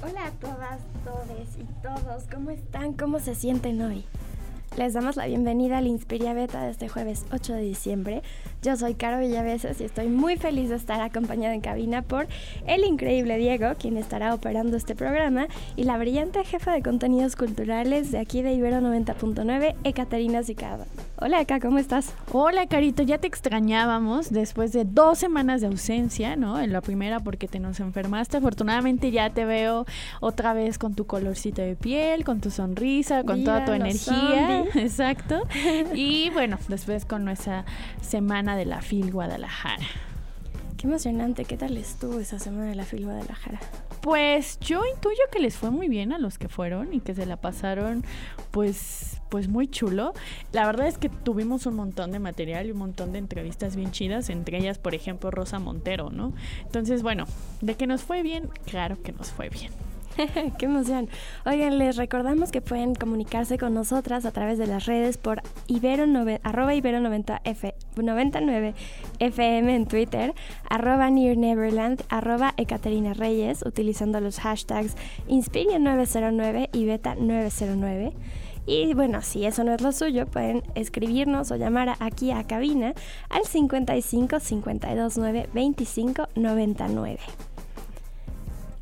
Hola a todas, todes y todos, ¿cómo están? ¿Cómo se sienten hoy? Les damos la bienvenida al Inspiria Beta de este jueves 8 de diciembre. Yo soy Caro Villaveses y estoy muy feliz de estar acompañada en cabina por el increíble Diego, quien estará operando este programa, y la brillante jefa de contenidos culturales de aquí de Ibero 90.9, Ekaterina Zicada. Hola, Eka, ¿cómo estás? Hola, Carito, ya te extrañábamos después de dos semanas de ausencia, ¿no? En la primera porque te nos enfermaste. Afortunadamente ya te veo otra vez con tu colorcito de piel, con tu sonrisa, con toda tu energía. Exacto. Y bueno, después con nuestra semana de la FIL Guadalajara. Qué emocionante, ¿qué tal estuvo esa semana de la FIL Guadalajara? Pues yo intuyo que les fue muy bien a los que fueron y que se la pasaron pues pues muy chulo. La verdad es que tuvimos un montón de material y un montón de entrevistas bien chidas, entre ellas, por ejemplo, Rosa Montero, ¿no? Entonces, bueno, de que nos fue bien, claro que nos fue bien. Qué emoción. Oigan, les recordamos que pueden comunicarse con nosotras a través de las redes por ibero arroba ibero 90 F, 99 FM en Twitter, arroba Near Neverland, arroba Ekaterina Reyes, utilizando los hashtags Inspiria909 y Beta909. Y bueno, si eso no es lo suyo, pueden escribirnos o llamar aquí a cabina al 55 529 25 99.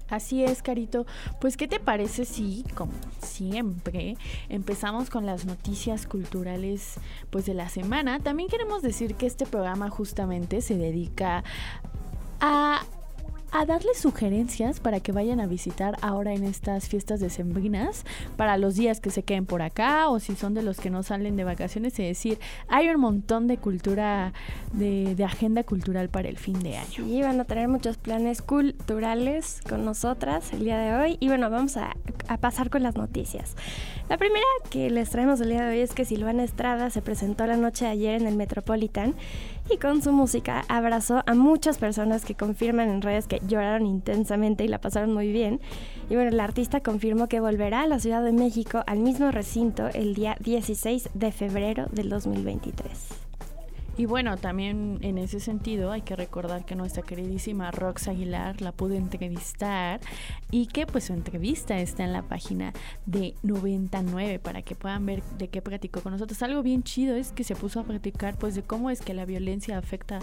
Así es, Carito. Pues, ¿qué te parece si, como siempre, empezamos con las noticias culturales pues de la semana? También queremos decir que este programa justamente se dedica a a darles sugerencias para que vayan a visitar ahora en estas fiestas decembrinas para los días que se queden por acá o si son de los que no salen de vacaciones, es decir, hay un montón de cultura, de, agenda cultural para el fin de año. Sí, van a tener muchos planes culturales con nosotras el día de hoy y bueno, vamos a, a pasar con las noticias. La primera que les traemos el día de hoy es que Silvana Estrada se presentó la noche de ayer en el Metropolitan y con su música abrazó a muchas personas que confirman en redes que lloraron intensamente y la pasaron muy bien. Y bueno, el artista confirmó que volverá a la Ciudad de México al mismo recinto el día 16 de febrero del 2023. Y bueno, también en ese sentido hay que recordar que nuestra queridísima Rox Aguilar la pudo entrevistar y que pues su entrevista está en la página de 99 para que puedan ver de qué platicó con nosotros. Algo bien chido es que se puso a platicar pues de cómo es que la violencia afecta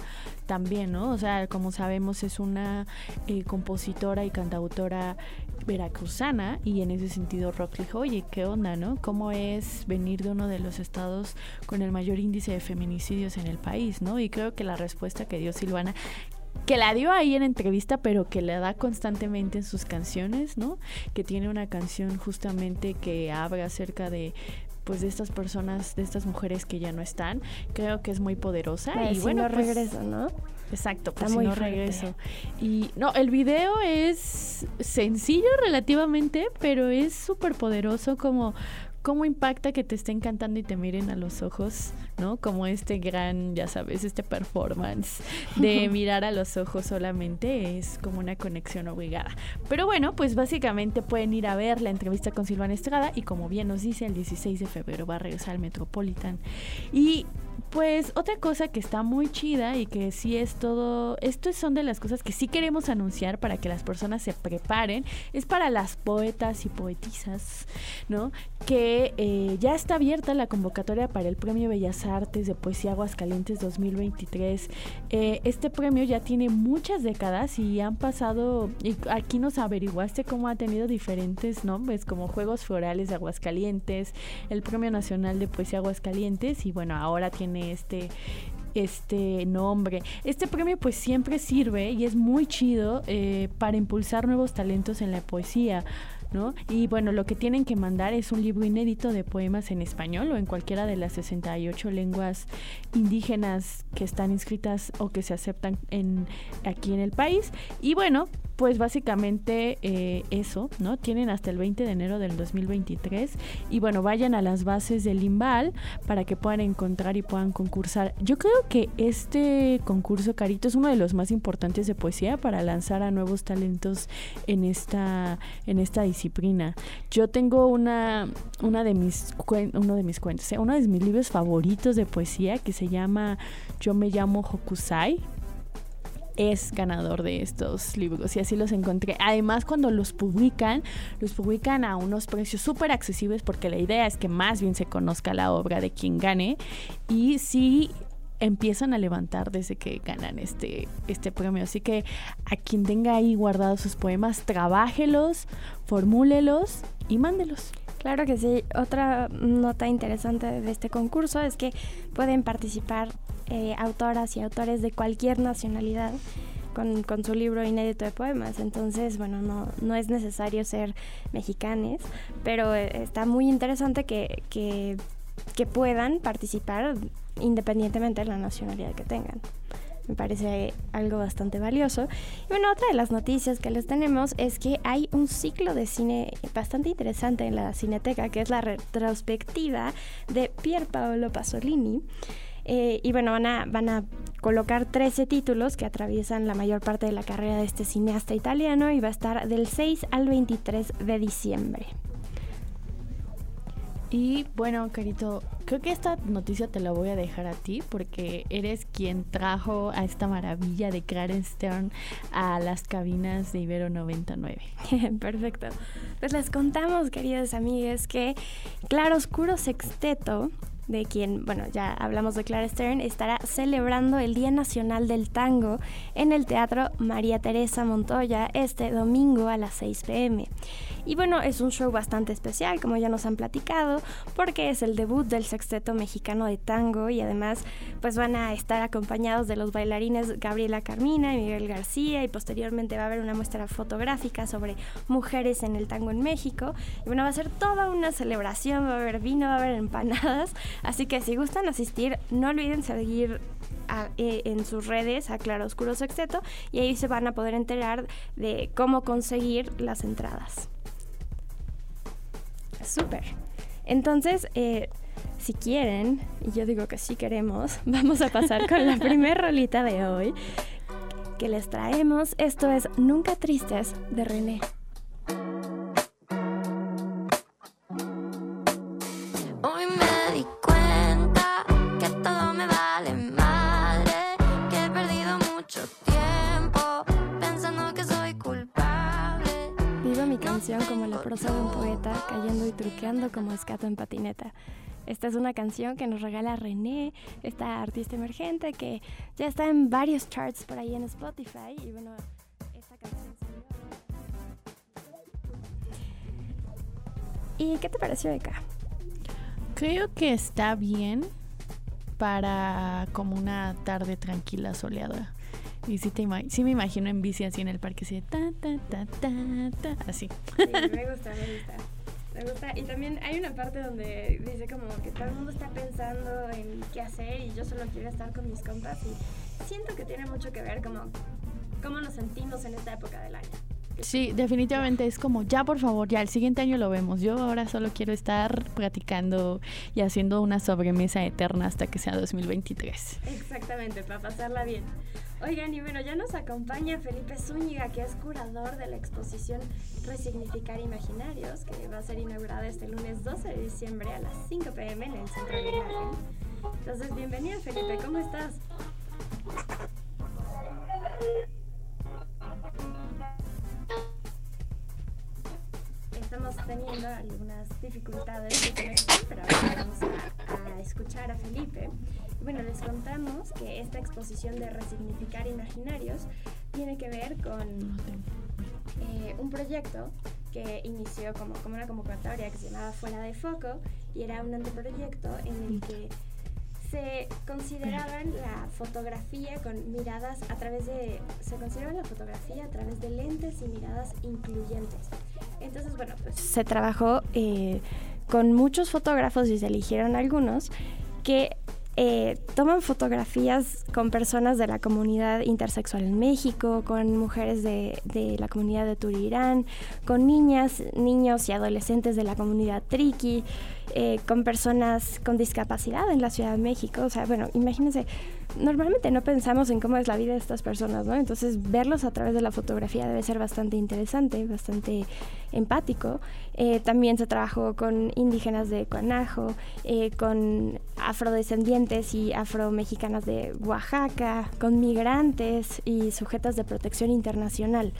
también, ¿no? O sea, como sabemos es una eh, compositora y cantautora veracruzana y en ese sentido Rox dijo, oye, ¿qué onda, no? ¿Cómo es venir de uno de los estados con el mayor índice de feminicidios en el país, ¿no? Y creo que la respuesta que dio Silvana que la dio ahí en entrevista, pero que la da constantemente en sus canciones, ¿no? Que tiene una canción justamente que habla acerca de pues de estas personas, de estas mujeres que ya no están, creo que es muy poderosa y bueno, no pues, regreso, ¿no? Exacto, pues muy no regreso. Y no, el video es sencillo relativamente, pero es súper poderoso como cómo impacta que te estén cantando y te miren a los ojos, ¿no? Como este gran, ya sabes, este performance de mirar a los ojos solamente es como una conexión obligada. Pero bueno, pues básicamente pueden ir a ver la entrevista con Silvana Estrada y como bien nos dice, el 16 de febrero va a regresar al Metropolitan. Y pues otra cosa que está muy chida y que sí es todo, estas son de las cosas que sí queremos anunciar para que las personas se preparen, es para las poetas y poetisas, ¿no? Que eh, ya está abierta la convocatoria para el Premio Bellas Artes de Poesía Aguascalientes 2023. Eh, este premio ya tiene muchas décadas y han pasado, y aquí nos averiguaste cómo ha tenido diferentes nombres, como Juegos Florales de Aguascalientes, el Premio Nacional de Poesía Aguascalientes y bueno, ahora tiene este este nombre. Este premio pues siempre sirve y es muy chido eh, para impulsar nuevos talentos en la poesía. ¿No? Y bueno, lo que tienen que mandar es un libro inédito de poemas en español o en cualquiera de las 68 lenguas indígenas que están inscritas o que se aceptan en, aquí en el país. Y bueno, pues básicamente eh, eso, ¿no? Tienen hasta el 20 de enero del 2023 y bueno, vayan a las bases del Limbal para que puedan encontrar y puedan concursar. Yo creo que este concurso, Carito, es uno de los más importantes de poesía para lanzar a nuevos talentos en esta, en esta disciplina. Yo tengo una, una de mis uno de mis cuentos, ¿eh? uno de mis libros favoritos de poesía que se llama Yo me llamo Hokusai es ganador de estos libros y así los encontré. Además, cuando los publican, los publican a unos precios súper accesibles porque la idea es que más bien se conozca la obra de quien gane y sí empiezan a levantar desde que ganan este, este premio. Así que a quien tenga ahí guardados sus poemas, trabájelos, formúlelos y mándelos. Claro que sí. Otra nota interesante de este concurso es que pueden participar eh, autoras y autores de cualquier nacionalidad con, su libro inédito de poemas. Entonces, bueno, no, no es necesario ser mexicanes, pero eh, está muy interesante que, que, que puedan participar independientemente de la nacionalidad que tengan me parece algo bastante valioso. Y bueno, otra de las noticias que les tenemos es que hay un ciclo de cine bastante interesante en la Cineteca, que es la retrospectiva de Pier Paolo Pasolini. Eh, y bueno, van a, van a colocar 13 títulos que atraviesan la mayor parte de la carrera de este cineasta italiano y va a estar del 6 al 23 de diciembre. Y bueno, Carito, creo que esta noticia te la voy a dejar a ti porque eres quien trajo a esta maravilla de Clarence Stern a las cabinas de Ibero 99. Perfecto. Pues les contamos, queridos amigos, que Claro Oscuro Sexteto de quien, bueno, ya hablamos de Clara Stern, estará celebrando el Día Nacional del Tango en el Teatro María Teresa Montoya este domingo a las 6 pm. Y bueno, es un show bastante especial, como ya nos han platicado, porque es el debut del sexteto mexicano de tango y además pues van a estar acompañados de los bailarines Gabriela Carmina y Miguel García y posteriormente va a haber una muestra fotográfica sobre mujeres en el tango en México. Y bueno, va a ser toda una celebración, va a haber vino, va a haber empanadas, así que si gustan asistir, no olviden seguir eh, en sus redes a Claro Oscuro Sexteto y ahí se van a poder enterar de cómo conseguir las entradas. Súper. Entonces, eh, si quieren, y yo digo que sí queremos, vamos a pasar con la primer rolita de hoy que les traemos. Esto es Nunca Tristes de René. Prosa de un poeta, cayendo y truqueando como escato en patineta. Esta es una canción que nos regala René, esta artista emergente que ya está en varios charts por ahí en Spotify. Y bueno, esta canción ¿Y qué te pareció, Eka? Creo que está bien para como una tarde tranquila, soleada. Y sí, te sí me imagino en bici así en el parque, así ta, ta, ta, ta, ta, así. Sí, me gusta, me gusta. Me gusta. Y también hay una parte donde dice como que todo el mundo está pensando en qué hacer y yo solo quiero estar con mis compas y siento que tiene mucho que ver como cómo nos sentimos en esta época del año. Sí, definitivamente es como, ya por favor, ya el siguiente año lo vemos. Yo ahora solo quiero estar platicando y haciendo una sobremesa eterna hasta que sea 2023. Exactamente, para pasarla bien. Oigan, y bueno, ya nos acompaña Felipe Zúñiga, que es curador de la exposición Resignificar Imaginarios, que va a ser inaugurada este lunes 12 de diciembre a las 5 pm en el Centro de Imagen. Entonces, bienvenido Felipe, ¿cómo estás? Estamos teniendo algunas dificultades de conexión, pero vamos a escuchar a Felipe. Bueno, les contamos que esta exposición de Resignificar Imaginarios tiene que ver con eh, un proyecto que inició como, como una convocatoria que se llamaba Fuera de Foco y era un anteproyecto en el que se consideraban la fotografía con miradas a través de se consideraba la fotografía a través de lentes y miradas incluyentes. Entonces bueno pues se trabajó eh, con muchos fotógrafos y se eligieron algunos que eh, toman fotografías con personas de la comunidad intersexual en México, con mujeres de, la comunidad de Turirán, con niñas, niños y adolescentes de la comunidad Triqui, eh, con personas con discapacidad en la Ciudad de México. O sea, bueno, imagínense, normalmente no pensamos en cómo es la vida de estas personas, ¿no? Entonces, verlos a través de la fotografía debe ser bastante interesante, bastante empático. Eh, también se trabajó con indígenas de Cuanajo, eh, con afrodescendientes y afromexicanas de Oaxaca, con migrantes y sujetas de protección internacional.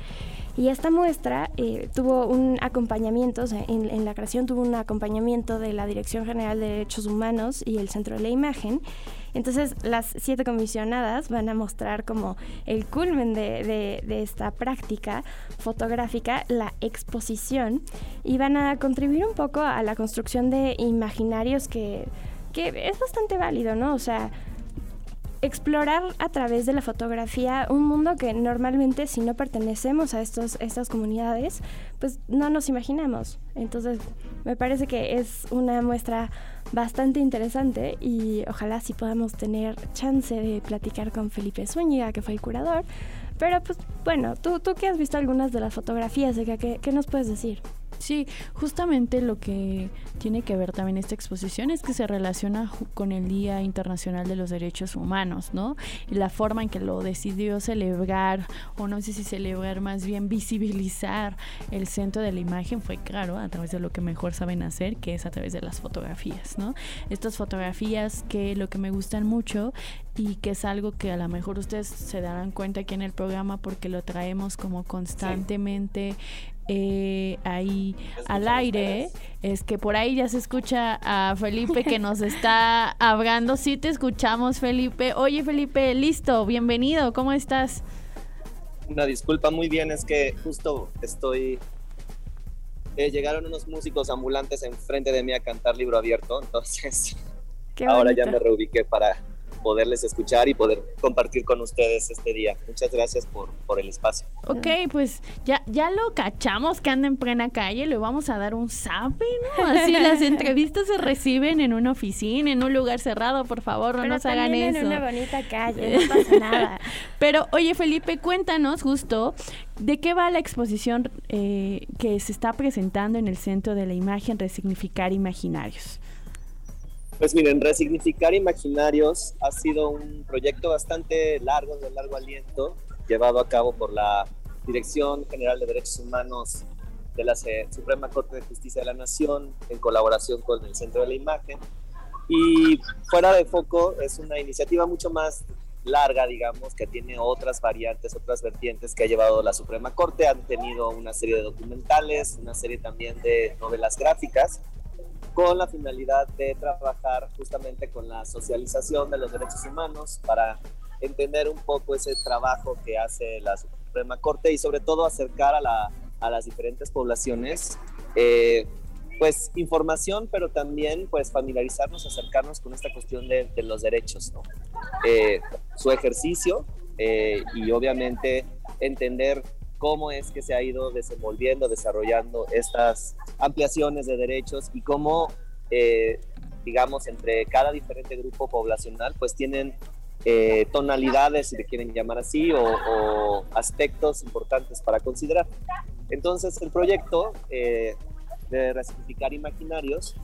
Y esta muestra eh, tuvo un acompañamiento, o sea, en, en, la creación tuvo un acompañamiento de la Dirección General de Derechos Humanos y el Centro de la Imagen. Entonces, las siete comisionadas van a mostrar como el culmen de, de, esta práctica fotográfica, la exposición, y van a contribuir un poco a la construcción de imaginarios que, que es bastante válido, ¿no? O sea, explorar a través de la fotografía un mundo que normalmente si no pertenecemos a estos, estas comunidades, pues no nos imaginamos. Entonces, me parece que es una muestra bastante interesante y ojalá sí podamos tener chance de platicar con Felipe Zúñiga, que fue el curador. Pero pues bueno, tú, tú que has visto algunas de las fotografías, de ¿qué, ¿qué nos puedes decir? Sí, justamente lo que tiene que ver también esta exposición es que se relaciona con el Día Internacional de los Derechos Humanos, ¿no? Y la forma en que lo decidió celebrar, o no sé si celebrar, más bien visibilizar el centro de la imagen fue, claro, a través de lo que mejor saben hacer, que es a través de las fotografías, ¿no? Estas fotografías que lo que me gustan mucho y que es algo que a lo mejor ustedes se darán cuenta aquí en el programa porque lo traemos como constantemente eh, ahí al aire es que por ahí ya se escucha a Felipe que nos está hablando. Sí te escuchamos, Felipe. Oye, Felipe, listo, bienvenido, ¿cómo estás? Una disculpa, muy bien, es que justo estoy... Eh, llegaron unos músicos ambulantes enfrente de mí a cantar libro abierto, entonces ahora ya me reubiqué para, poderles escuchar y poder compartir con ustedes este día. Muchas gracias por, por el espacio. Ok, pues ya, ya lo cachamos que anda en plena calle, le vamos a dar un zape, ¿no? Así las entrevistas se reciben en una oficina, en un lugar cerrado, por favor, no nos hagan eso. en una bonita calle, no pasa nada. Pero, oye, Felipe, cuéntanos justo de qué va la exposición eh, que se está presentando en el Centro de la Imagen Resignificar Imaginarios. Pues miren, Resignificar Imaginarios ha sido un proyecto bastante largo, de largo aliento, llevado a cabo por la Dirección General de Derechos Humanos de la Suprema Corte de Justicia de la Nación, en colaboración con el Centro de la Imagen. Y fuera de foco es una iniciativa mucho más larga, digamos, que tiene otras variantes, otras vertientes que ha llevado la Suprema Corte. Han tenido una serie de documentales, una serie también de novelas gráficas con la finalidad de trabajar justamente con la socialización de los derechos humanos para entender un poco ese trabajo que hace la Suprema Corte y sobre todo acercar a, la, a las diferentes poblaciones eh, pues información, pero también pues familiarizarnos, acercarnos con esta cuestión de, de los derechos, ¿no? Eh, su ejercicio eh, y obviamente entender cómo es que se ha ido desenvolviendo, desarrollando estas ampliaciones de derechos y cómo, eh, digamos, entre cada diferente grupo poblacional, pues tienen eh, tonalidades, si le quieren llamar así, o, aspectos importantes para considerar. Entonces, el proyecto eh, de resignificar imaginarios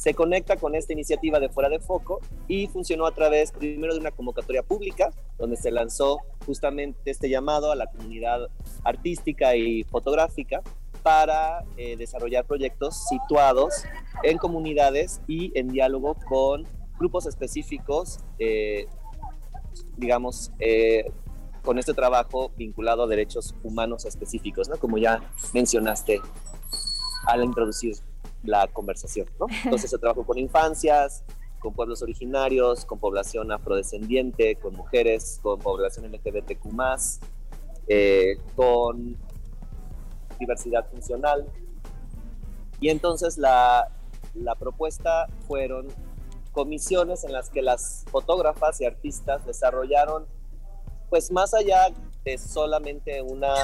se conecta con esta iniciativa de Fuera de Foco y funcionó a través primero de una convocatoria pública, donde se lanzó justamente este llamado a la comunidad artística y fotográfica para eh, desarrollar proyectos situados en comunidades y en diálogo con grupos específicos, eh, digamos, eh, con este trabajo vinculado a derechos humanos específicos, ¿no? Como ya mencionaste al introducir la conversación. Entonces se trabajó con infancias, con pueblos originarios, con población afrodescendiente, con mujeres, con población LGBTQ+, eh, con diversidad funcional. Y entonces la, la propuesta fueron comisiones en las que las fotógrafas y artistas desarrollaron, pues más allá de solamente una,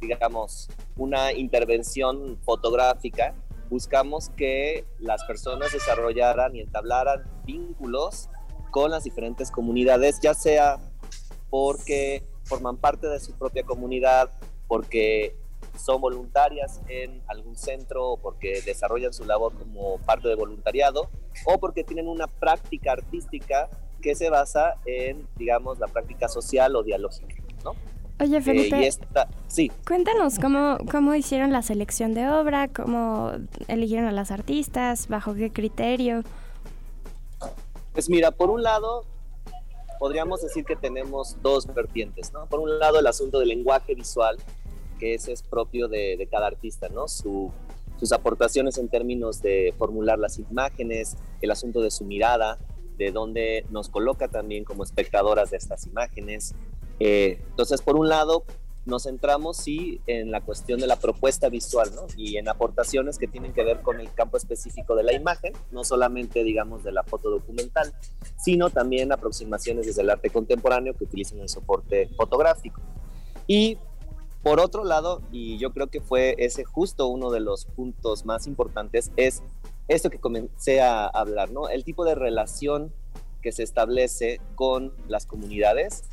digamos, una intervención fotográfica, buscamos que las personas desarrollaran y entablaran vínculos con las diferentes comunidades, ya sea porque forman parte de su propia comunidad, porque son voluntarias en algún centro o porque desarrollan su labor como parte de voluntariado o porque tienen una práctica artística que se basa en, digamos, la práctica social o dialógica, ¿no? Oye, eh, Felipe, sí. cuéntanos cómo, cómo hicieron la selección de obra, cómo eligieron a las artistas, bajo qué criterio. Pues mira, por un lado, podríamos decir que tenemos dos vertientes, ¿no? Por un lado, el asunto del lenguaje visual, que ese es propio de, cada artista, ¿no? sus aportaciones en términos de formular las imágenes, el asunto de su mirada, de dónde nos coloca también como espectadoras de estas imágenes. Eh, entonces, por un lado, nos centramos sí en la cuestión de la propuesta visual, ¿no? Y en aportaciones que tienen que ver con el campo específico de la imagen, no solamente, digamos, de la foto documental, sino también aproximaciones desde el arte contemporáneo que utilizan el soporte fotográfico. Y por otro lado, y yo creo que fue ese justo uno de los puntos más importantes, es esto que comencé a hablar, ¿no? El tipo de relación que se establece con las comunidades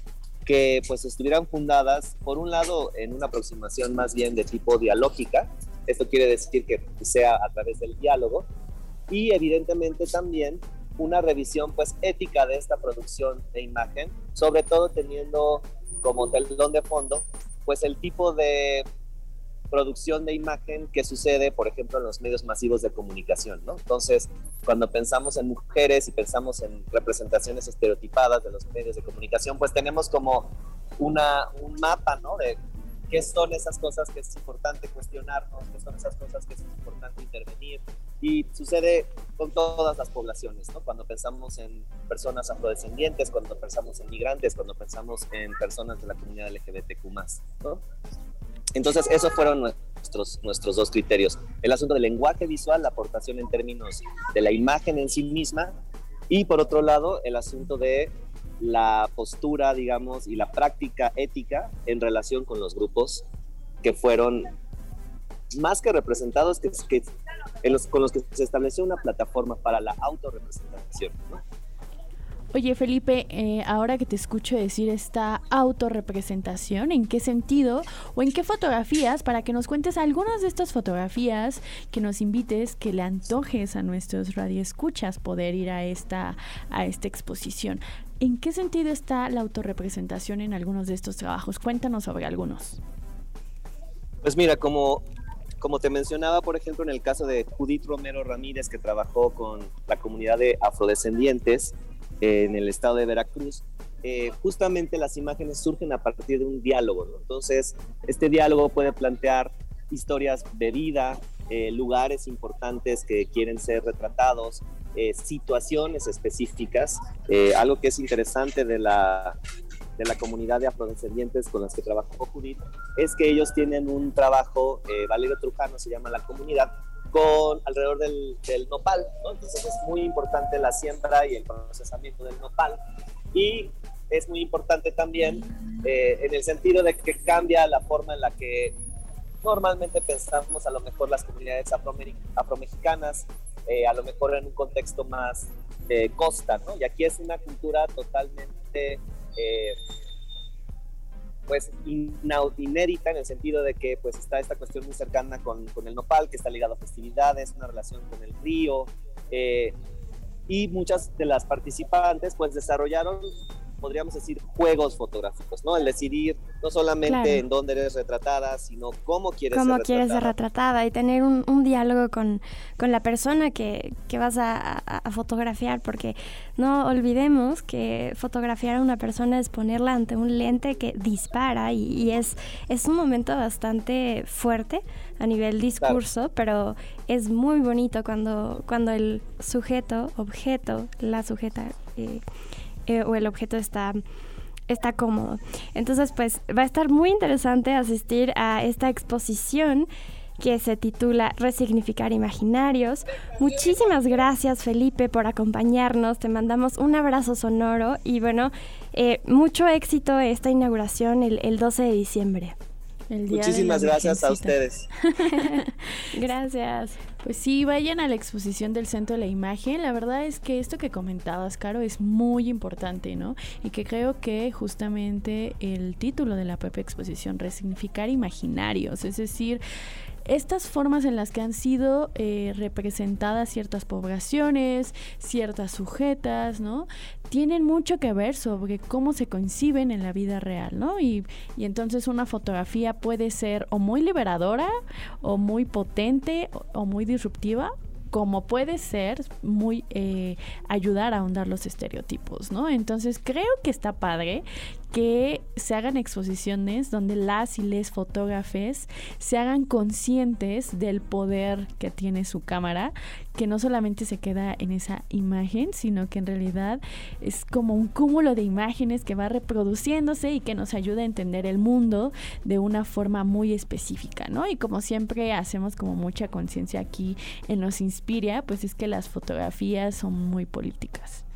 que pues estuvieran fundadas, por un lado, en una aproximación más bien de tipo dialógica, esto quiere decir que sea a través del diálogo, y evidentemente también una revisión pues ética de esta producción de imagen, sobre todo teniendo como telón de fondo pues el tipo de producción de imagen que sucede, por ejemplo, en los medios masivos de comunicación, ¿no? Entonces, cuando pensamos en mujeres y pensamos en representaciones estereotipadas de los medios de comunicación, pues tenemos como una, un mapa, ¿no? De qué son esas cosas que es importante cuestionarnos, qué son esas cosas que es importante intervenir. Y sucede con todas las poblaciones, ¿no? Cuando pensamos en personas afrodescendientes, cuando pensamos en migrantes, cuando pensamos en personas de la comunidad LGBTQ+, ¿no? Entonces, esos fueron nuestros, nuestros dos criterios. El asunto del lenguaje visual, la aportación en términos de la imagen en sí misma, y por otro lado, el asunto de la postura, digamos, y la práctica ética en relación con los grupos que fueron más que representados, que, que con los que se estableció una plataforma para la autorrepresentación. Oye Felipe, eh, ahora que te escucho decir esta autorrepresentación, ¿en qué sentido o en qué fotografías? Para que nos cuentes algunas de estas fotografías, que nos invites, que le antojes a nuestros radioescuchas poder ir a esta, a esta exposición. ¿En qué sentido está la autorrepresentación en algunos de estos trabajos? Cuéntanos sobre algunos. Pues mira, como, como te mencionaba, por ejemplo, en el caso de Judith Romero Ramírez, que trabajó con la comunidad de afrodescendientes en el estado de Veracruz, eh, justamente las imágenes surgen a partir de un diálogo. Entonces, este diálogo puede plantear historias de vida, eh, lugares importantes que quieren ser retratados, eh, situaciones específicas. Eh, algo que es interesante de la, de la comunidad de afrodescendientes con las que trabajó Judith es que ellos tienen un trabajo, eh, Valerio Trujano se llama la comunidad, con alrededor del, del nopal, entonces es muy importante la siembra y el procesamiento del nopal y es muy importante también en el sentido de que cambia la forma en la que normalmente pensamos a lo mejor las comunidades afromexicanas eh, a lo mejor en un contexto más de costa, ¿no? Y aquí es una cultura totalmente, eh, pues, inédita en el sentido de que, pues, está esta cuestión muy cercana con, el nopal, que está ligado a festividades, una relación con el río, eh, y muchas de las participantes, pues, desarrollaron podríamos decir, juegos fotográficos, ¿no? El decidir no solamente en dónde eres retratada, sino cómo quieres cómo ser retratada. quieres ser retratada y tener un, un diálogo con, con, la persona que, que vas a, a, fotografiar, porque no olvidemos que fotografiar a una persona es ponerla ante un lente que dispara y, y es, es un momento bastante fuerte a nivel discurso, pero es muy bonito cuando, cuando el sujeto, objeto, la sujeta... Eh, eh, o el objeto está está cómodo. Entonces, pues va a estar muy interesante asistir a esta exposición que se titula Resignificar Imaginarios. Muchísimas gracias Felipe por acompañarnos, te mandamos un abrazo sonoro y bueno, eh, mucho éxito esta inauguración el, el 12 de diciembre. Muchísimas gracias a ustedes. gracias. Pues sí, vayan a la exposición del Centro de la Imagen. La verdad es que esto que comentabas, Caro, es muy importante, ¿no? Y que creo que justamente el título de la propia exposición, Resignificar Imaginarios, es decir, estas formas en las que han sido eh, representadas ciertas poblaciones, ciertas sujetas, ¿no? Tienen mucho que ver sobre cómo se conciben en la vida real, ¿no? Y, y entonces una fotografía puede ser o muy liberadora, o muy potente, o muy disruptiva, como puede ser muy eh, ayudar a ahondar los estereotipos, ¿no? Entonces creo que está padre que se hagan exposiciones donde las y les fotógrafes se hagan conscientes del poder que tiene su cámara, que no solamente se queda en esa imagen, sino que en realidad es como un cúmulo de imágenes que va reproduciéndose y que nos ayuda a entender el mundo de una forma muy específica, ¿no? Y como siempre hacemos como mucha conciencia aquí en Nos Inspira, pues es que las fotografías son muy políticas.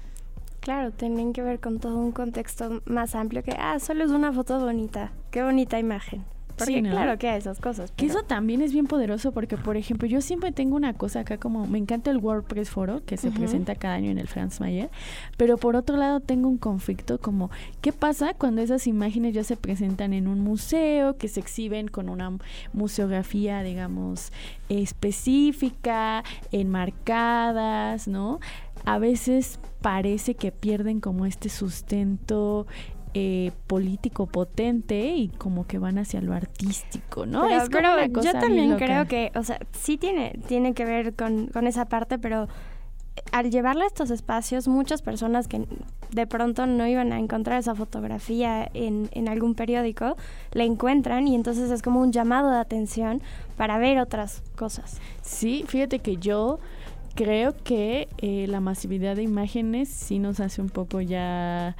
Claro, tienen que ver con todo un contexto más amplio que, ah, solo es una foto bonita, qué bonita imagen. Porque claro que hay esas cosas. Que eso también es bien poderoso porque, por ejemplo, yo siempre tengo una cosa acá como, me encanta el WordPress Foro que se presenta cada año en el Franz Mayer, pero por otro lado tengo un conflicto como, ¿qué pasa cuando esas imágenes ya se presentan en un museo, que se exhiben con una museografía, digamos, específica, enmarcadas, ¿no? A veces parece que pierden como este sustento eh, político potente y como que van hacia lo artístico, ¿no? Pero, es pero yo también creo que, o sea, sí tiene, tiene que ver con, con esa parte, pero al llevarla a estos espacios, muchas personas que de pronto no iban a encontrar esa fotografía en, en, algún periódico, la encuentran y entonces es como un llamado de atención para ver otras cosas. Sí, fíjate que yo creo que eh, la masividad de imágenes sí nos hace un poco ya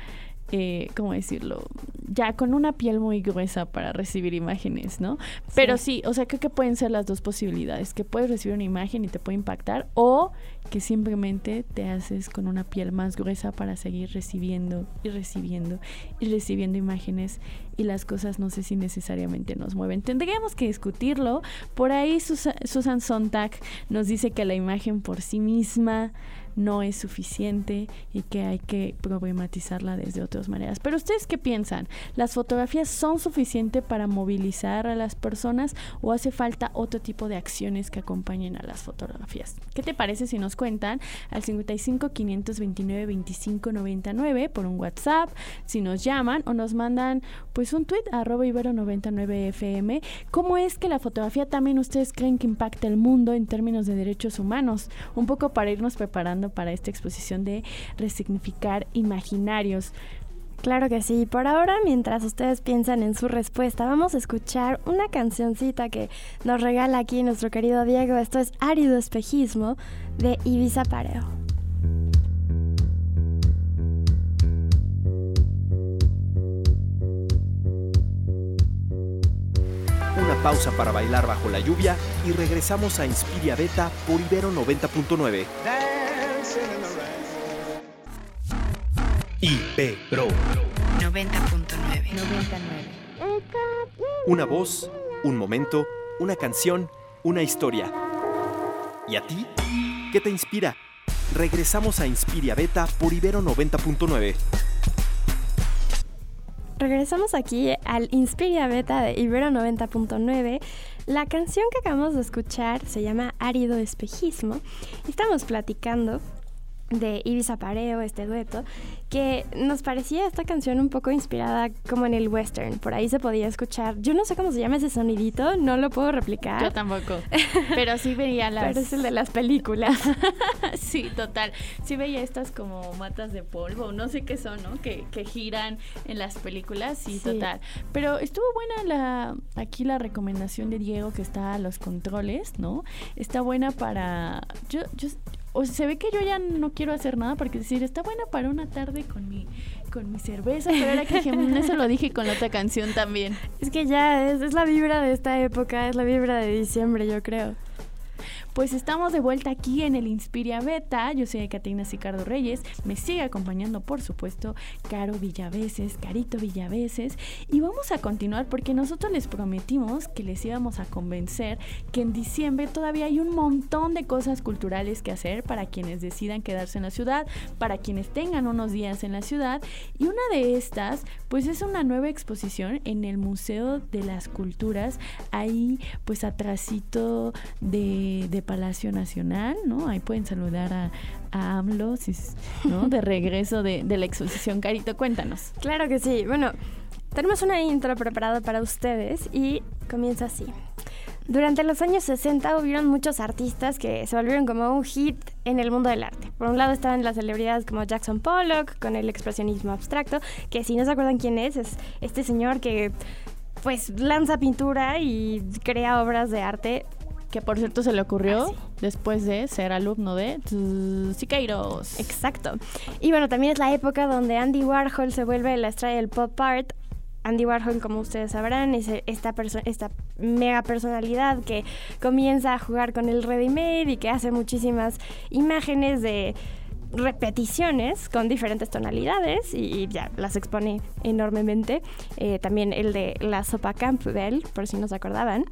eh, ¿cómo decirlo? Ya con una piel muy gruesa para recibir imágenes, ¿no? Pero sí, o sea, creo que pueden ser las dos posibilidades, que puedes recibir una imagen y te puede impactar o que simplemente te haces con una piel más gruesa para seguir recibiendo y recibiendo y recibiendo imágenes y las cosas no sé si necesariamente nos mueven. Tendríamos que discutirlo. Por ahí Susan Sontag nos dice que la imagen por sí misma no es suficiente y que hay que problematizarla desde otras maneras. Pero ustedes qué piensan? ¿Las fotografías son suficientes para movilizar a las personas o hace falta otro tipo de acciones que acompañen a las fotografías? ¿Qué te parece si nos cuentan al 55 529 25 99 por un WhatsApp, si nos llaman o nos mandan pues un tweet arroba ibero 99 fm? ¿Cómo es que la fotografía también ustedes creen que impacta el mundo en términos de derechos humanos? Un poco para irnos preparando para esta exposición de resignificar imaginarios. Claro que sí. Por ahora, mientras ustedes piensan en su respuesta, vamos a escuchar una cancioncita que nos regala aquí nuestro querido Diego. Esto es Árido Espejismo de Ibiza Pareo. Una pausa para bailar bajo la lluvia y regresamos a Inspiria Beta por Ibero 90.9. Ibero 90.9 99. Una voz, un momento, una canción, una historia. ¿Y a ti? ¿Qué te inspira? Regresamos a Inspiria Beta por Ibero 90.9. Regresamos aquí al Inspiria Beta de Ibero 90.9. La canción que acabamos de escuchar se llama Árido Espejismo y estamos platicando de Ibiza Pareo, este dueto, que nos parecía esta canción un poco inspirada como en el western. Por ahí se podía escuchar. Yo no sé cómo se llama ese sonidito, no lo puedo replicar. Yo tampoco. Pero sí veía las. Pero es el de las películas. sí, total. Sí veía estas como matas de polvo, no sé qué son, ¿no? Que, que giran en las películas, sí, total. Pero estuvo buena la aquí la recomendación de Diego que está a los controles, ¿no? Está buena para. Yo, yo o se ve que yo ya no quiero hacer nada porque decir, está buena para una tarde con mi con mi cerveza, pero era que dije, mm, eso lo dije con la otra canción también. Es que ya es, es la vibra de esta época, es la vibra de diciembre, yo creo. Pues estamos de vuelta aquí en el Inspiria Beta. Yo soy Caterina Sicardo Reyes. Me sigue acompañando, por supuesto, Caro Villaveses, Carito Villaveses. Y vamos a continuar porque nosotros les prometimos que les íbamos a convencer que en diciembre todavía hay un montón de cosas culturales que hacer para quienes decidan quedarse en la ciudad, para quienes tengan unos días en la ciudad. Y una de estas, pues es una nueva exposición en el Museo de las Culturas, ahí pues atrásito de, de Palacio Nacional, ¿no? Ahí pueden saludar a, a AMLO, ¿no? De regreso de, de la exposición. Carito, cuéntanos. Claro que sí. Bueno, tenemos una intro preparada para ustedes y comienza así. Durante los años 60 hubieron muchos artistas que se volvieron como un hit en el mundo del arte. Por un lado estaban las celebridades como Jackson Pollock con el expresionismo abstracto, que si no se acuerdan quién es, es este señor que pues lanza pintura y crea obras de arte que por cierto se le ocurrió ah, después de ser alumno de Siqueiros. Exacto. Y bueno, también es la época donde Andy Warhol se vuelve la estrella del pop art. Andy Warhol, como ustedes sabrán, es esta, esta mega personalidad que comienza a jugar con el ready-made y que hace muchísimas imágenes de repeticiones con diferentes tonalidades y ya las expone enormemente. Eh, también el de la sopa Campbell, por si no se acordaban.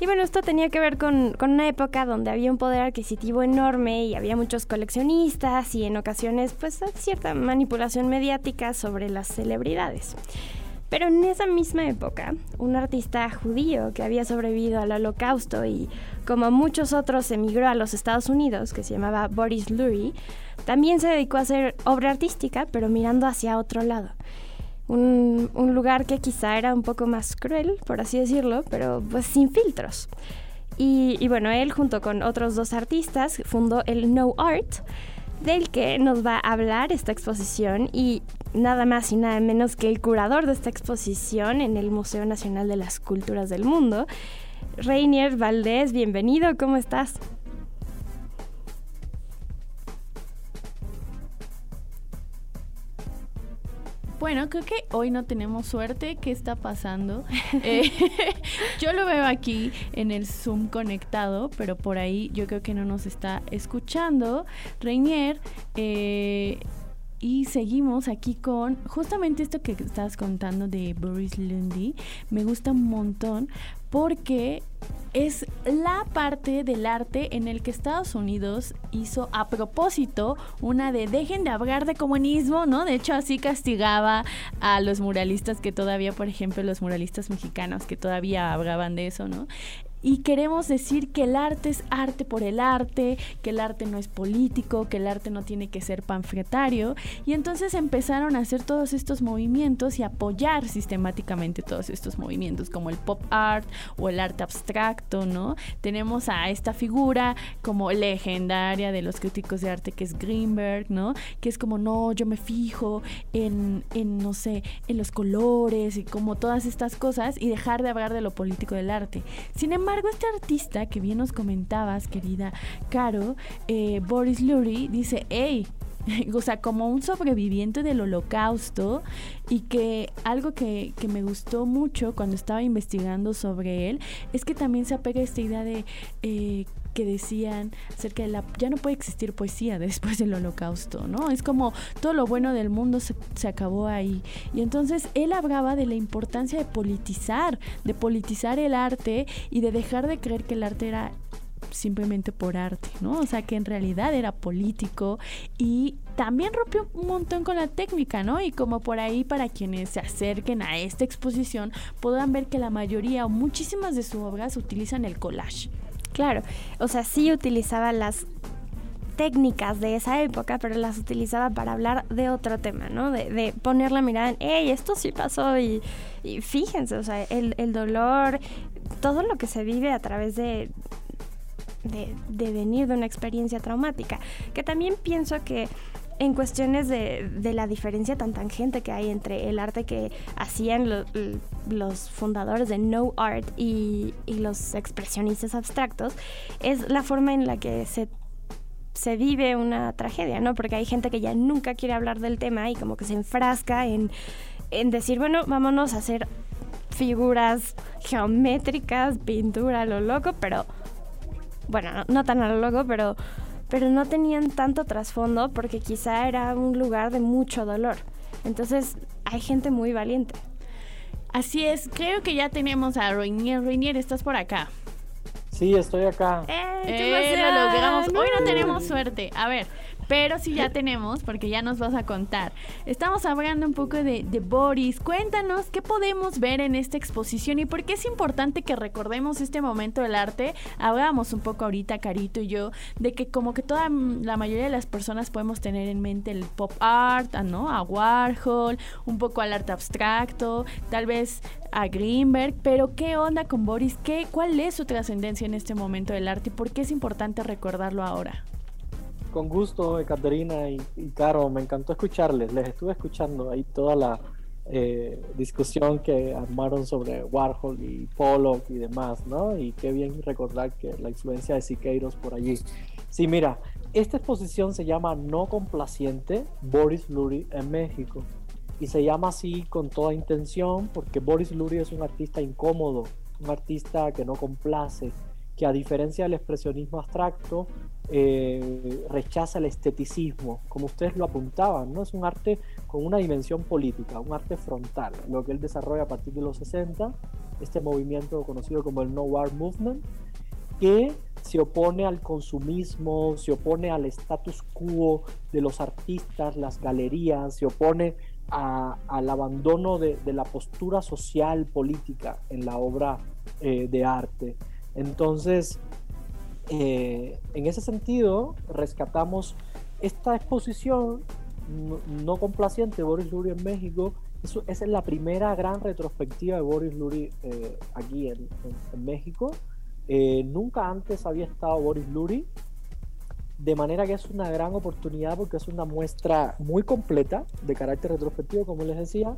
Y bueno, esto tenía que ver con, con, una época donde había un poder adquisitivo enorme y había muchos coleccionistas y en ocasiones pues cierta manipulación mediática sobre las celebridades. Pero en esa misma época, un artista judío que había sobrevivido al holocausto y como muchos otros emigró a los Estados Unidos, que se llamaba Boris Lurie, también se dedicó a hacer obra artística, pero mirando hacia otro lado. Un, lugar que quizá era un poco más cruel, por así decirlo, pero pues sin filtros. Y, y bueno, él junto con otros dos artistas fundó el No Art, del que nos va a hablar esta exposición y nada más y nada menos que el curador de esta exposición en el Museo Nacional de las Culturas del Mundo, Reinier Valdés. Bienvenido, ¿cómo estás? Bueno, creo que hoy no tenemos suerte. ¿Qué está pasando? Eh, yo lo veo aquí en el Zoom conectado, pero por ahí yo creo que no nos está escuchando. Reinier, eh, y seguimos aquí con justamente esto que estás contando de Boris Lundy. Me gusta un montón porque es la parte del arte en el que Estados Unidos hizo a propósito una de dejen de hablar de comunismo, ¿no? De hecho así castigaba a los muralistas que todavía, por ejemplo, los muralistas mexicanos que todavía hablaban de eso, ¿no? Y queremos decir que el arte es arte por el arte, que el arte no es político, que el arte no tiene que ser panfletario. Y entonces empezaron a hacer todos estos movimientos y apoyar sistemáticamente todos estos movimientos, como el pop art o el arte abstracto, ¿no? Tenemos a esta figura como legendaria de los críticos de arte que es Greenberg, ¿no? Que es como, no, yo me fijo en, en no sé, en los colores y como todas estas cosas y dejar de hablar de lo político del arte. Sin embargo, embargo, este artista que bien nos comentabas, querida Caro, eh, Boris Lurie, dice, hey, o sea, como un sobreviviente del holocausto y que algo que, que, me gustó mucho cuando estaba investigando sobre él es que también se apega a esta idea de eh, que decían acerca de la ya no puede existir poesía después del holocausto, ¿no? Es como todo lo bueno del mundo se, se, acabó ahí. Y entonces él hablaba de la importancia de politizar, de politizar el arte y de dejar de creer que el arte era simplemente por arte, ¿no? O sea, que en realidad era político y también rompió un montón con la técnica, ¿no? Y como por ahí para quienes se acerquen a esta exposición podrán ver que la mayoría o muchísimas de sus obras utilizan el collage. Claro, o sea, sí utilizaba las técnicas de esa época, pero las utilizaba para hablar de otro tema, ¿no? De, poner la mirada en, hey, esto sí pasó y, fíjense, o sea, el, el, dolor, todo lo que se vive a través de, de, de venir de una experiencia traumática, que también pienso que en cuestiones de, la diferencia tan tangente que hay entre el arte que hacían los fundadores de No Art y, los expresionistas abstractos, es la forma en la que se se vive una tragedia, ¿no? Porque hay gente que ya nunca quiere hablar del tema y como que se enfrasca en, en decir, bueno, vámonos a hacer figuras geométricas, pintura, lo loco, pero bueno, no tan anólogo, pero, pero no tenían tanto trasfondo porque quizá era un lugar de mucho dolor. Entonces hay gente muy valiente. Así es, creo que ya tenemos a Rainier. Rainier, ¿estás por acá? Sí, estoy acá. ¡Eh, eh lo logramos. Hoy no tenemos suerte. A ver, pero sí ya tenemos, porque ya nos vas a contar. Estamos hablando un poco de, Boris. Cuéntanos qué podemos ver en esta exposición y por qué es importante que recordemos este momento del arte. Hablábamos un poco ahorita, Carito y yo, de que como que toda la mayoría de las personas podemos tener en mente el pop art, ah, ¿no? A Warhol, un poco al arte abstracto, tal vez a Greenberg, pero ¿qué onda con Boris? ¿Qué, ¿Cuál es su trascendencia en este momento del arte y por qué es importante recordarlo ahora? Con gusto, Caterina y, Caro, me encantó escucharles. Les estuve escuchando ahí toda la eh, discusión que armaron sobre Warhol y Pollock y demás, ¿no? Y qué bien recordar que la influencia de Siqueiros por allí. Sí, mira, esta exposición se llama No Complaciente, Boris Lurie en México. Y se llama así con toda intención porque Boris Lurie es un artista incómodo, un artista que no complace, que a diferencia del expresionismo abstracto, eh, rechaza el esteticismo, como ustedes lo apuntaban, ¿no? Es un arte con una dimensión política, un arte frontal, lo que él desarrolla a partir de los 60, este movimiento conocido como el No War Movement, que se opone al consumismo, se opone al status quo de los artistas, las galerías, se opone al abandono de, la postura social, política en la obra eh, de arte. Entonces, eh, en ese sentido, rescatamos esta exposición no, complaciente Boris Luri en México. Esa es la primera gran retrospectiva de Boris Luri eh, aquí en, México. Eh, nunca antes había estado Boris Luri, de manera que es una gran oportunidad porque es una muestra muy completa de carácter retrospectivo, como les decía,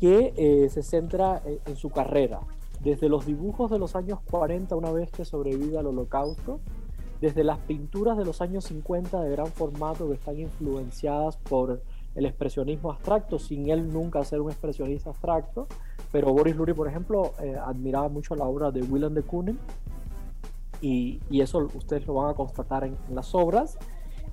que se centra en su carrera, desde los dibujos de los años 40 una vez que sobrevive al holocausto, desde las pinturas de los años 50 de gran formato que están influenciadas por el expresionismo abstracto, sin él nunca ser un expresionista abstracto, pero Boris Lurie, por ejemplo, eh, admiraba mucho la obra de Willem de Kooning, y, eso ustedes lo van a constatar en, las obras,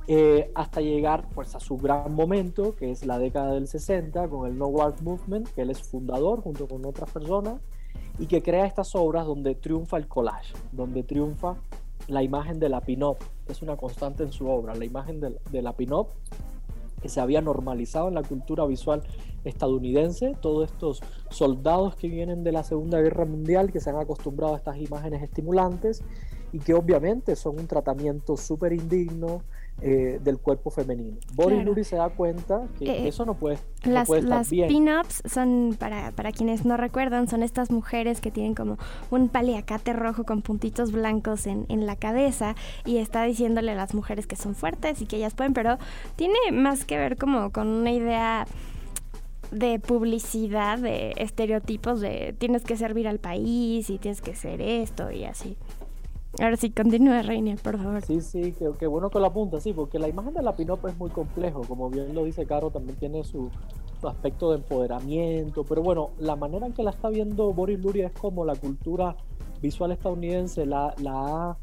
eh, hasta llegar pues, a su gran momento, que es la década del 60, con el No War Movement, que él es fundador junto con otras personas, y que crea estas obras donde triunfa el collage, donde triunfa la imagen de la pin-up. Es una constante en su obra, la imagen de, la pin-up que se había normalizado en la cultura visual estadounidense, todos estos soldados que vienen de la Segunda Guerra Mundial, que se han acostumbrado a estas imágenes estimulantes y que obviamente son un tratamiento súper indigno, eh, del cuerpo femenino. Boris Luri se da cuenta que eh, eso no puede, las, no las pin-ups son, para, para quienes no recuerdan, son estas mujeres que tienen como un paliacate rojo con puntitos blancos en, en la cabeza y está diciéndole a las mujeres que son fuertes y que ellas pueden, pero tiene más que ver como con una idea de publicidad, de estereotipos de tienes que servir al país y tienes que ser esto y así. Ahora sí, continúa, Reina, por favor. Sí, sí, qué, bueno que lo apunta, sí, porque la imagen de la Pinop es muy complejo, como bien lo dice Caro, también tiene su, aspecto de empoderamiento, pero bueno, la manera en que la está viendo Boris Luria es como la cultura visual estadounidense la, ha,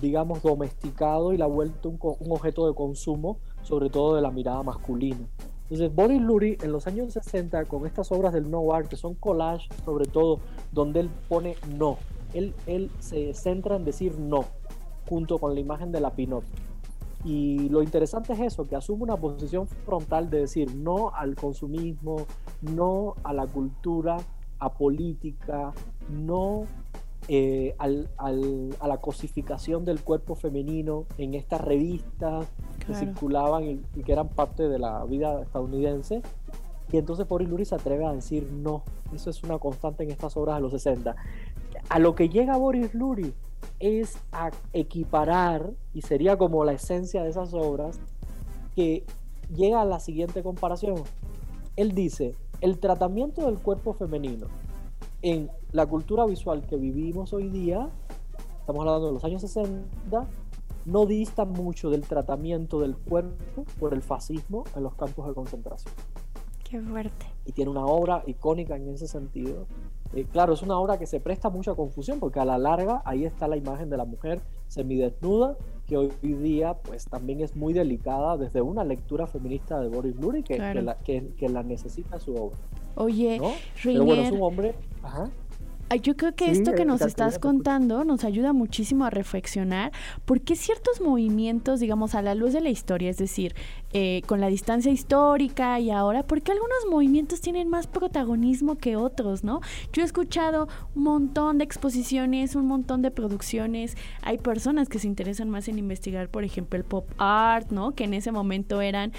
digamos, domesticado y la ha vuelto un, un, objeto de consumo, sobre todo de la mirada masculina. Entonces, Boris Lurie en los años 60, con estas obras del no art, que son collage, sobre todo, donde él pone no, él, se centra en decir no, junto con la imagen de la Pinot. Y lo interesante es eso, que asume una posición frontal de decir no al consumismo, no a la cultura apolítica, no eh, a la cosificación del cuerpo femenino en estas revistas que circulaban y, que eran parte de la vida estadounidense. Y entonces Boris Luri se atreve a decir no. Eso es una constante en estas obras de los 60. A lo que llega Boris Luri es a equiparar, y sería como la esencia de esas obras, que llega a la siguiente comparación. Él dice, el tratamiento del cuerpo femenino en la cultura visual que vivimos hoy día, estamos hablando de los años 60, no dista mucho del tratamiento del cuerpo por el fascismo en los campos de concentración. Qué fuerte. Y tiene una obra icónica en ese sentido, eh, claro, es una obra que se presta mucha confusión porque a la larga ahí está la imagen de la mujer semidesnuda que hoy día pues también es muy delicada desde una lectura feminista de Boris Luri que, la, que, la, necesita su obra. Oye, Pero bueno, es un hombre... Ajá. Yo creo que esto que nos estás contando nos ayuda muchísimo a reflexionar por qué ciertos movimientos, digamos, a la luz de la historia, es decir, eh, con la distancia histórica y ahora, por qué algunos movimientos tienen más protagonismo que otros, ¿no? Yo he escuchado un montón de exposiciones, un montón de producciones, hay personas que se interesan más en investigar, por ejemplo, el pop art, ¿no? Que en ese momento eran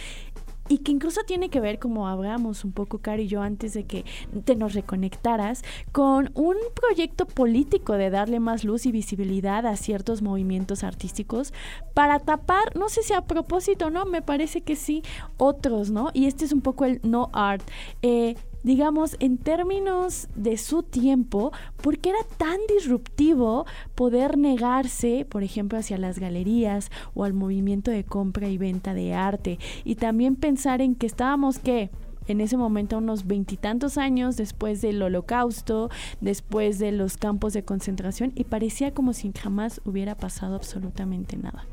y que incluso tiene que ver, como hablamos un poco, Cari y yo, antes de que te nos reconectaras, con un proyecto político de darle más luz y visibilidad a ciertos movimientos artísticos para tapar, no sé si a propósito, ¿no? Me parece que sí, otros, ¿no? Y este es un poco el no art. Eh, digamos, en términos de su tiempo, ¿por qué era tan disruptivo poder negarse, por ejemplo, hacia las galerías o al movimiento de compra y venta de arte? Y también pensar en que estábamos, ¿qué? en ese momento unos veintitantos años después del holocausto, después de los campos de concentración, y parecía como si jamás hubiera pasado absolutamente nada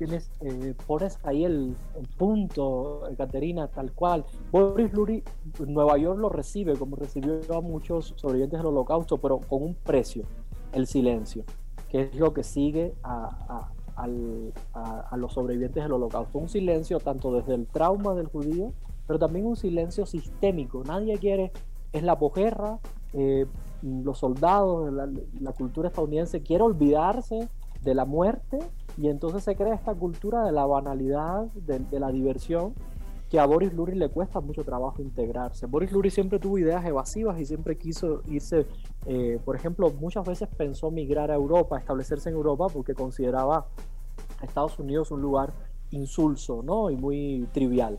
tienes, eh, pones ahí el, punto, Caterina, tal cual. Boris Luri, Nueva York lo recibe como recibió a muchos sobrevivientes del holocausto, pero con un precio, el silencio, que es lo que sigue a, a, los sobrevivientes del holocausto. Un silencio tanto desde el trauma del judío, pero también un silencio sistémico. Nadie quiere, es la posguerra, eh, los soldados, la, la cultura estadounidense quiere olvidarse de la muerte y entonces se crea esta cultura de la banalidad, de, la diversión, que a Boris Luri le cuesta mucho trabajo integrarse. Boris Luri siempre tuvo ideas evasivas y siempre quiso irse, eh, por ejemplo, muchas veces pensó migrar a Europa, establecerse en Europa porque consideraba a Estados Unidos un lugar insulso, ¿no? Y muy trivial.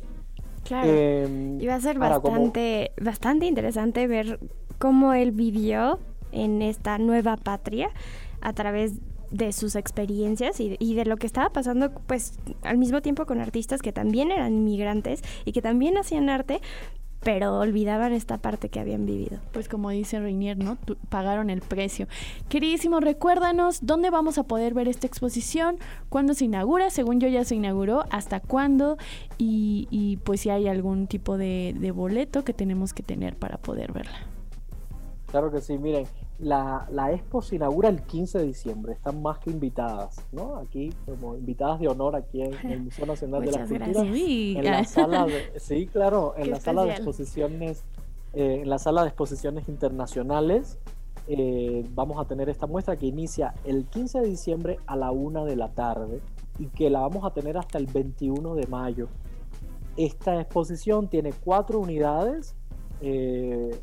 Claro. Eh, y va a ser bastante, bastante interesante ver cómo él vivió en esta nueva patria a través de sus experiencias y, de lo que estaba pasando, pues al mismo tiempo con artistas que también eran inmigrantes y que también hacían arte, pero olvidaban esta parte que habían vivido. Pues como dice Reinier, ¿no? pagaron el precio. Queridísimo, recuérdanos dónde vamos a poder ver esta exposición, cuándo se inaugura, según yo ya se inauguró, hasta cuándo y, y pues si hay algún tipo de, de boleto que tenemos que tener para poder verla. Claro que sí, miren, la, la, expo se inaugura el 15 de diciembre, están más que invitadas, ¿no? Aquí como invitadas de honor aquí en, el Museo Nacional de la Cultura. En la sala de, sí, claro, en la sala de exposiciones, eh, en la sala de exposiciones internacionales eh, vamos a tener esta muestra que inicia el 15 de diciembre a la una de la tarde y que la vamos a tener hasta el 21 de mayo. Esta exposición tiene cuatro unidades. Eh,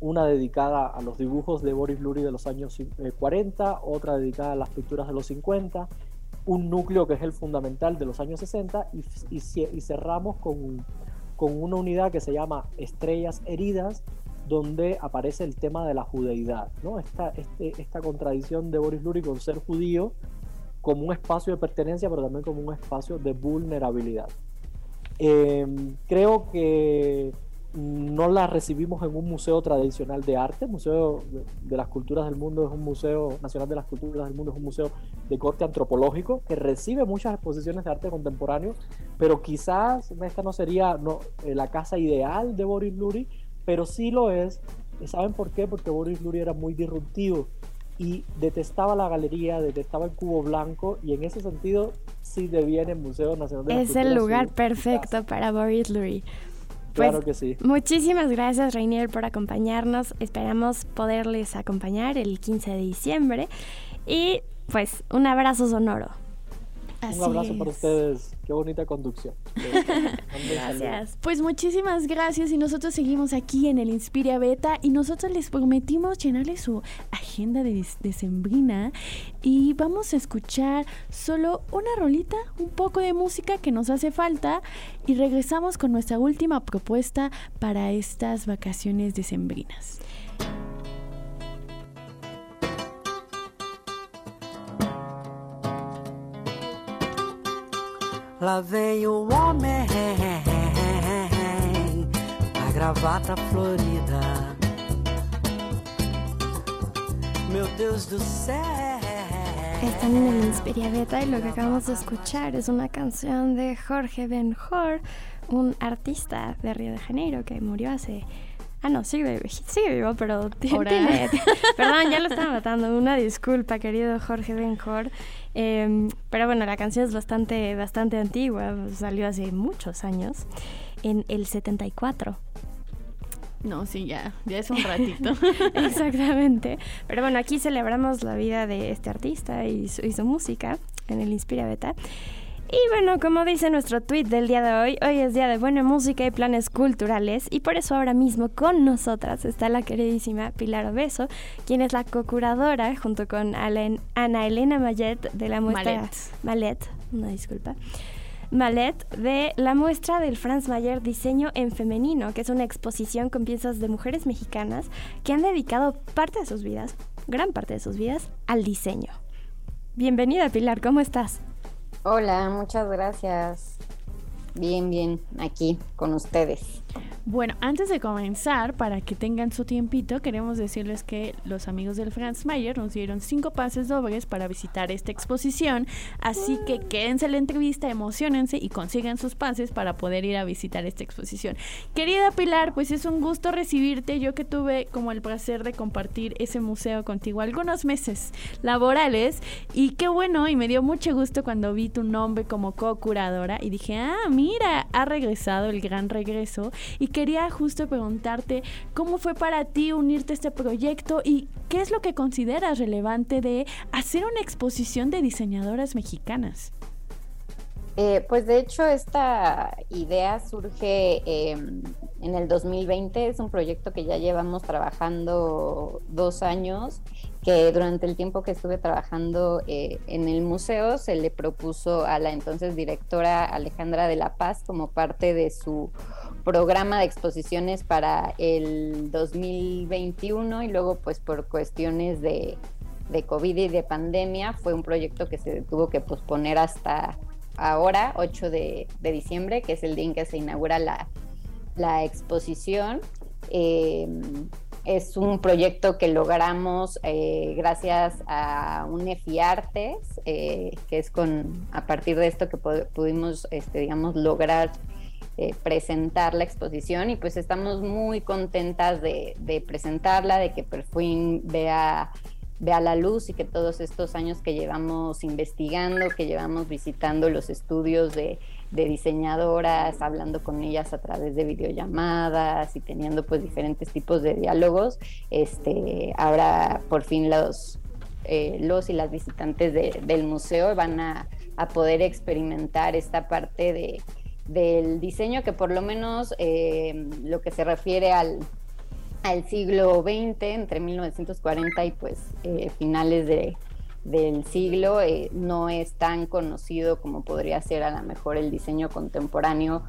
una dedicada a los dibujos de Boris Luri de los años 40, eh, otra dedicada a las pinturas de los 50, un núcleo que es el fundamental de los años 60 y, cerramos con, con, una unidad que se llama Estrellas Heridas, donde aparece el tema de la judeidad, ¿no? esta, este, esta contradicción de Boris Luri con ser judío como un espacio de pertenencia, pero también como un espacio de vulnerabilidad. Em, creo que no la recibimos en un museo tradicional de arte. Museo de las Culturas del Mundo es un museo nacional de las culturas del mundo, es un museo de corte antropológico que recibe muchas exposiciones de arte contemporáneo, pero quizás esta no sería no, eh, la casa ideal de Boris Luri, pero sí lo es. ¿Saben por qué? Porque Boris Luri era muy disruptivo y detestaba la galería, detestaba el cubo blanco y en ese sentido sí deviene el Museo Nacional de las Es el lugar perfecto para Boris Lurie. Pues, claro que sí. Muchísimas gracias, Rainier, por acompañarnos. Esperamos poderles acompañar el 15 de diciembre. Y pues un abrazo sonoro. Un abrazo para ustedes. Qué bonita conducción. gracias. Pues muchísimas gracias y nosotros seguimos aquí en el Inspiria Beta y nosotros les prometimos llenarles su agenda de decembrina y vamos a escuchar solo una rolita, un poco de música que nos hace falta y regresamos con nuestra última propuesta para estas vacaciones decembrinas. Lá vem o homem, a gravata florida, Meu Deus do céu. Están en el Inspiria Beta y lo que acabamos de escuchar es una canción de Jorge Ben Hor, un artista de Río de Janeiro que murió hace Ah, no, sigue, sigue vivo, pero tiene... Perdón, ya lo estaba matando. Una disculpa, querido Jorge Benjor. Em, pero bueno, la canción es bastante, bastante antigua. Salió hace muchos años, en el 74. No, sí, ya, ya es un ratito. Exactamente. Pero bueno, aquí celebramos la vida de este artista y su, y su música en el Inspira Beta. Y bueno, como dice nuestro tweet del día de hoy, hoy es día de buena música y planes culturales y por eso ahora mismo con nosotras está la queridísima Pilar Obeso, quien es la co-curadora junto con Ana Elena Mallet de la muestra Malet, una disculpa. Malet de la muestra del Franz Mayer Diseño en Femenino, que es una exposición con piezas de mujeres mexicanas que han dedicado parte de sus vidas, gran parte de sus vidas, al diseño. Bienvenida Pilar, ¿cómo estás? Hola, muchas gracias. Bien, bien, aquí con ustedes. Bueno, antes de comenzar, para que tengan su tiempito, queremos decirles que los amigos del Franz Mayer nos dieron cinco pases dobles para visitar esta exposición, así que quédense en la entrevista, emocionense y consigan sus pases para poder ir a visitar esta exposición. Querida Pilar, pues es un gusto recibirte, yo que tuve como el placer de compartir ese museo contigo algunos meses laborales y qué bueno, y me dio mucho gusto cuando vi tu nombre como co-curadora y dije, ah, mira, ha regresado el gran regreso y quería justo preguntarte cómo fue para ti unirte a este proyecto y qué es lo que consideras relevante de hacer una exposición de diseñadoras mexicanas. Eh, pues de hecho esta idea surge em, en el 2020, es un proyecto que ya llevamos trabajando dos años, que durante el tiempo que estuve trabajando eh, en el museo se le propuso a la entonces directora Alejandra de la Paz como parte de su programa de exposiciones para el 2021 y luego pues por cuestiones de, de COVID y de pandemia fue un proyecto que se tuvo que posponer hasta ahora, 8 de, diciembre, que es el día en que se inaugura la, la exposición. Em, es un proyecto que logramos eh, gracias a un EFIARTES, eh, que es con a partir de esto que pudimos, este, digamos, lograr eh, presentar la exposición y pues estamos muy contentas de, presentarla, de que Perfuín vea, vea la luz y que todos estos años que llevamos investigando, que llevamos visitando los estudios de, diseñadoras, hablando con ellas a través de videollamadas y teniendo pues diferentes tipos de diálogos, este, ahora por fin los, eh, los y las visitantes del museo van a poder experimentar esta parte de del diseño que por lo menos eh, lo que se refiere al, al, siglo XX, entre 1940 y pues eh, finales de, del siglo, eh, no es tan conocido como podría ser a lo mejor el diseño contemporáneo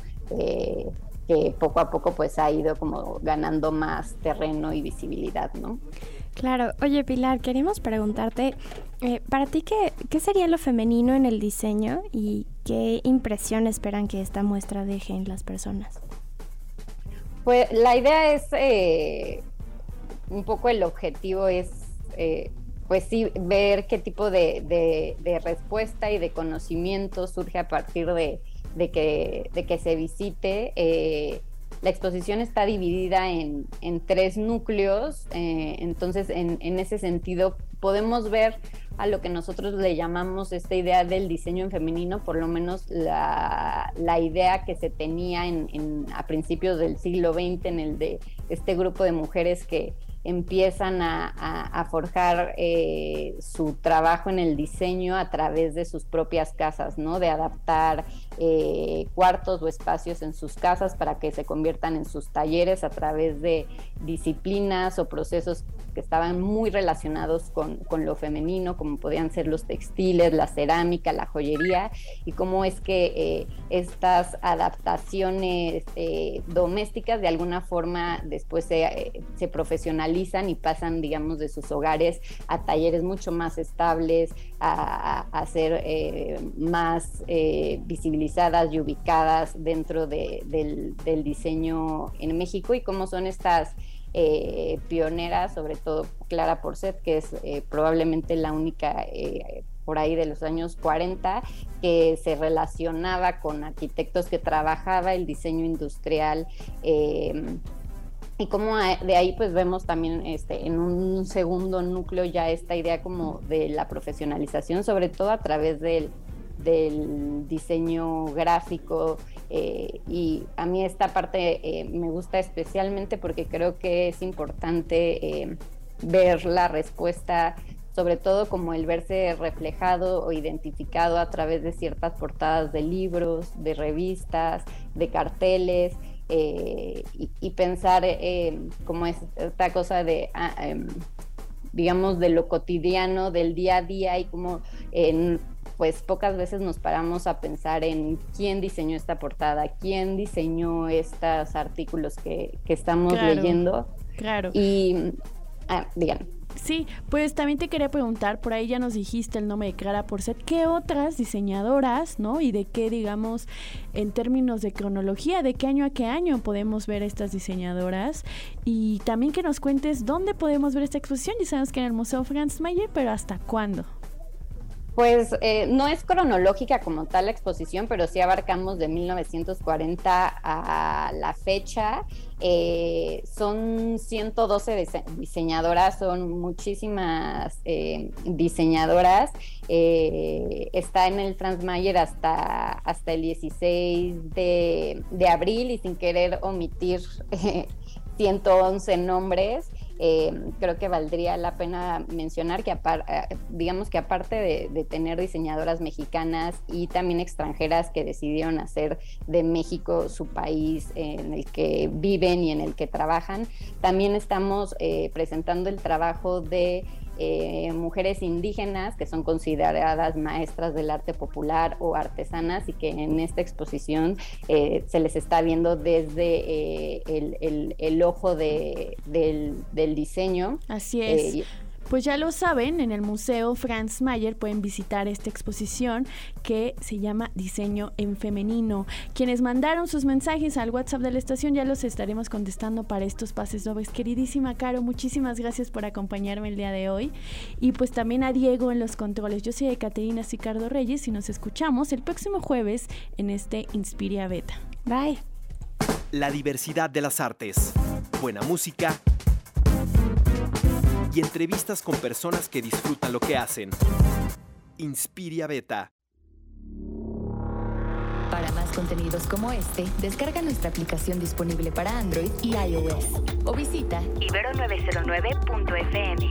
que poco a poco pues ha ido como ganando más terreno y visibilidad, ¿no? Claro, oye Pilar, queremos preguntarte, eh, para ti, qué, ¿qué sería lo femenino en el diseño y qué impresión esperan que esta muestra deje en las personas? Pues la idea es, eh, un poco el objetivo es, eh, pues sí, ver qué tipo de, respuesta y de conocimiento surge a partir de, que, de que se visite. La exposición está dividida en, tres núcleos, eh, entonces en, ese sentido podemos ver a lo que nosotros le llamamos esta idea del diseño en femenino, por lo menos la, idea que se tenía a principios del siglo XX en el de este grupo de mujeres que, empiezan a, forjar eh, su trabajo en el diseño a través de sus propias casas, ¿no? De adaptar eh, cuartos o espacios en sus casas para que se conviertan en sus talleres a través de disciplinas o procesos que estaban muy relacionados con, lo femenino, como podían ser los textiles, la cerámica, la joyería, y cómo es que eh, estas adaptaciones domésticas de alguna forma después se, se profesionalizan y pasan, digamos, de sus hogares a talleres mucho más estables, a, ser eh, más eh, visibilizadas y ubicadas dentro del, diseño en México y cómo son estas eh, pionera, sobre todo Clara Porcet, que es probablemente la única por ahí de los años 40 que se relacionaba con arquitectos que trabajaba el diseño industrial y como de ahí pues vemos también este, en un segundo núcleo ya esta idea como de la profesionalización, sobre todo a través del, del diseño gráfico eh, y a mí esta parte eh, me gusta especialmente porque creo que es importante eh, ver la respuesta sobre todo como el verse reflejado o identificado a través de ciertas portadas de libros, de revistas, de carteles, eh, y, pensar eh, como esta cosa de, ah, em, digamos, de lo cotidiano, del día a día y como en pues pocas veces nos paramos a pensar en quién diseñó esta portada, quién diseñó estos artículos que, estamos leyendo. Claro. Y, ah, digan. Sí, pues también te quería preguntar, por ahí ya nos dijiste el nombre de Clara Porcet, ¿qué otras diseñadoras, no? Y de qué, digamos, en términos de cronología, de qué año a qué año podemos ver estas diseñadoras? Y también que nos cuentes dónde podemos ver esta exposición. Ya sabemos que en el Museo Franz Mayer, pero ¿hasta cuándo? Pues eh, no es cronológica como tal la exposición, pero sí abarcamos de 1940 a la fecha. Eh, son 112 diseñadoras, son muchísimas eh, diseñadoras. está en el Franz Mayer hasta, hasta el 16 de, de abril y sin querer omitir 111 nombres. Eh, creo que valdría la pena mencionar que, eh, digamos que aparte de, tener diseñadoras mexicanas y también extranjeras que decidieron hacer de México su país en el que viven y en el que trabajan, también estamos eh, presentando el trabajo de eh, mujeres indígenas que son consideradas maestras del arte popular o artesanas y que en esta exposición eh, se les está viendo desde eh, el, ojo del, diseño. Así es. Pues ya lo saben, en el Museo Franz Mayer pueden visitar esta exposición que se llama Diseño en Femenino. Quienes mandaron sus mensajes al WhatsApp de la estación ya los estaremos contestando para estos pases dobles. Queridísima Caro, muchísimas gracias por acompañarme el día de hoy. Y pues también a Diego en los controles. Yo soy Ecaterina Sicardo Reyes y nos escuchamos el próximo jueves en este Inspiria Beta. Bye. La diversidad de las artes. Buena música y entrevistas con personas que disfrutan lo que hacen. Inspiria Beta. Para más contenidos como este, descarga nuestra aplicación disponible para Android y iOS o visita ibero909.fm.